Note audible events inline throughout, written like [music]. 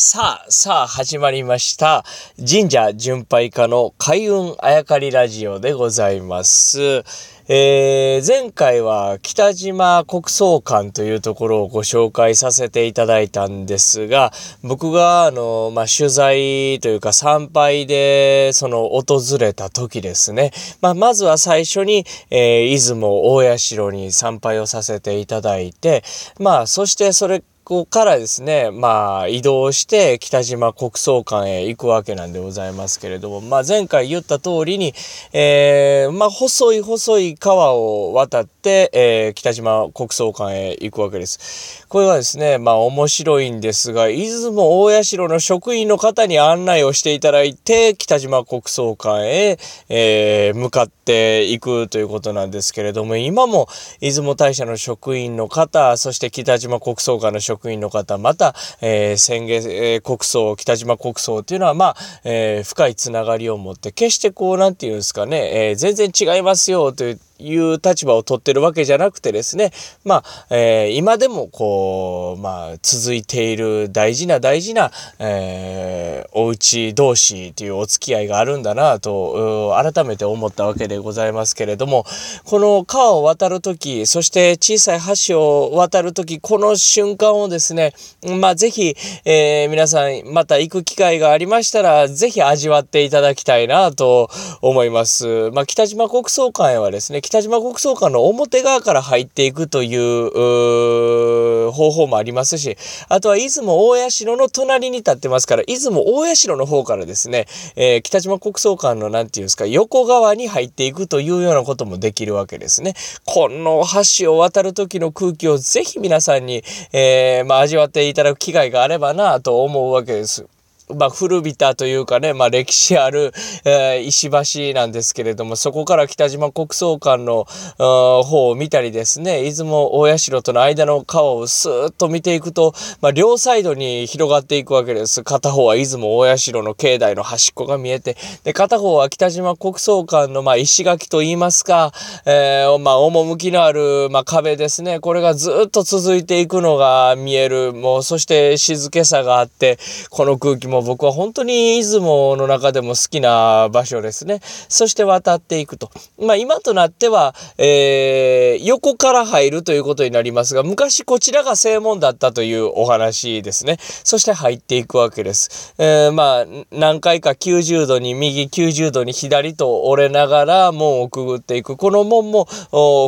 さあ、さあ、始まりました。神社巡拝家の開運あやかりラジオでございます。えー、前回は北島国葬館というところをご紹介させていただいたんですが、僕が、あの、まあ、取材というか参拝で、その、訪れた時ですね。まあ、まずは最初に、えー、出雲大社に参拝をさせていただいて、まあ、そしてそれこからですね、まあ移動して北島国葬館へ行くわけなんでございますけれども、まあ前回言った通りに、えー、まあ細い細い川を渡って、えー、北島国葬館へ行くわけです。これはですね、まあ面白いんですが、出雲大社の職員の方に案内をしていただいて、北島国葬館へ、えー、向かっていくということなんですけれども、今も出雲大社の職員の方、そして北島国葬館の職員の方、また、えー、宣言、えー、国葬、北島国葬っていうのは、まあ、えー、深いつながりを持って、決してこう、なんていうんですかね、えー、全然違いますよといういう立場を取ってるわけじゃなくてですね、まあ、えー、今でもこう、まあ、続いている大事な大事な、えー、お家同士というお付き合いがあるんだなと、改めて思ったわけでございますけれども、この川を渡るとき、そして小さい橋を渡るとき、この瞬間をですね、まあ、ぜひ、えー、皆さん、また行く機会がありましたら、ぜひ味わっていただきたいなと思います。まあ、北島国葬館へはですね、北島国葬館の表側から入っていくという方法もありますし、あとは出雲大社の隣に立ってますから、出雲大社の方からですね、えー、北島国葬館のなんていうんですか、横側に入っていくというようなこともできるわけですね。この橋を渡る時の空気をぜひ皆さんに、えー、まあ、味わっていただく機会があればなと思うわけです。まあ、古びたというかね、まあ、歴史ある、えー、石橋なんですけれども、そこから北島国葬館の方を見たりですね、出雲大社との間の川をスーッと見ていくと、まあ、両サイドに広がっていくわけです。片方は出雲大社の境内の端っこが見えて、で、片方は北島国葬館の、まあ、石垣といいますか、えー、まあ、趣のある、まあ、壁ですね。これがずっと続いていくのが見える。もう、そして静けさがあって、この空気もも僕は本当に出雲の中でも好きな場所ですね。そして渡っていくと。まあ今となっては、えー、横から入るということになりますが、昔こちらが正門だったというお話ですね。そして入っていくわけです。えー、まあ何回か90度に右、90度に左と折れながら門をくぐっていく。この門も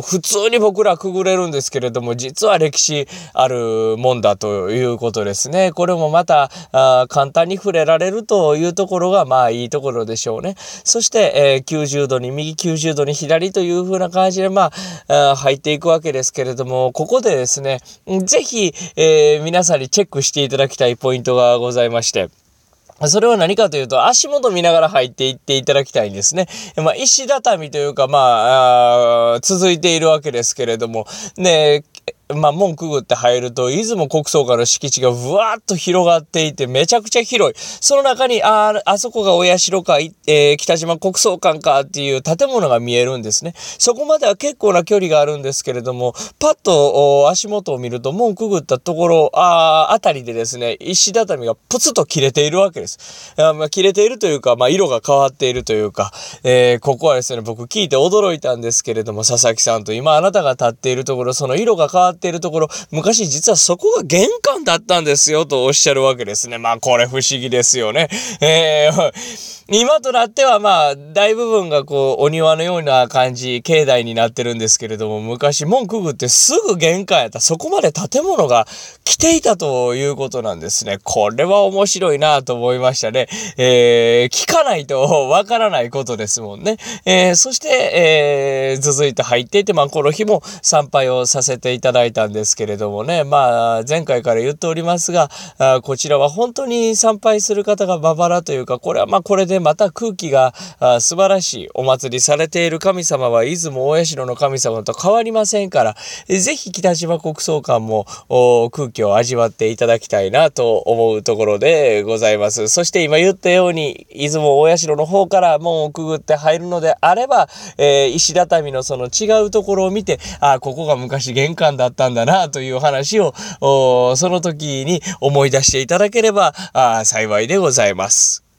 普通に僕らくぐれるんですけれども、実は歴史ある門だということですね。これもまた簡単に触れられるというところがまあいいところでしょうね。そして、えー、90度に右90度に左という風な感じでまあ入っていくわけですけれどもここでですね是非、えー、皆さんにチェックしていただきたいポイントがございまして。それは何かというと、足元見ながら入っていっていただきたいんですね。まあ、石畳というか、まあ、続いているわけですけれども、ね、まあ、門くぐって入ると、出雲国葬から敷地がぶわーっと広がっていて、めちゃくちゃ広い。その中に、ああ、あそこがお社か、えー、北島国葬館かっていう建物が見えるんですね。そこまでは結構な距離があるんですけれども、パッと足元を見ると、門くぐったところ、ああ、あたりでですね、石畳がプツと切れているわけです。あまあ、切れているというか、まあ、色が変わっているというか、えー、ここはですね、僕聞いて驚いたんですけれども、佐々木さんと今あなたが立っているところ、その色が変わってっているところ、昔実はそこが玄関だったんですよとおっしゃるわけですね。まあこれ不思議ですよね。えー [laughs] 今となってはまあ、大部分がこう、お庭のような感じ、境内になってるんですけれども、昔門くぐってすぐ玄関やった。そこまで建物が来ていたということなんですね。これは面白いなと思いましたね。えー、聞かないとわからないことですもんね。えー、そして、えー、続いて入っていて、まあ、この日も参拝をさせていただいたんですけれどもね、まあ、前回から言っておりますが、あこちらは本当に参拝する方がまばらというか、これはまあ、これでまた空気が素晴らしいお祭りされている神様は出雲大社の神様と変わりませんから、ぜひ北島国葬館も空気を味わっていただきたいなと思うところでございます。そして今言ったように、出雲大社の方から門をくぐって入るのであれば、えー、石畳のその違うところを見て、ああ、ここが昔玄関だったったんだなという話を、その時に思い出していただければ幸いでございます。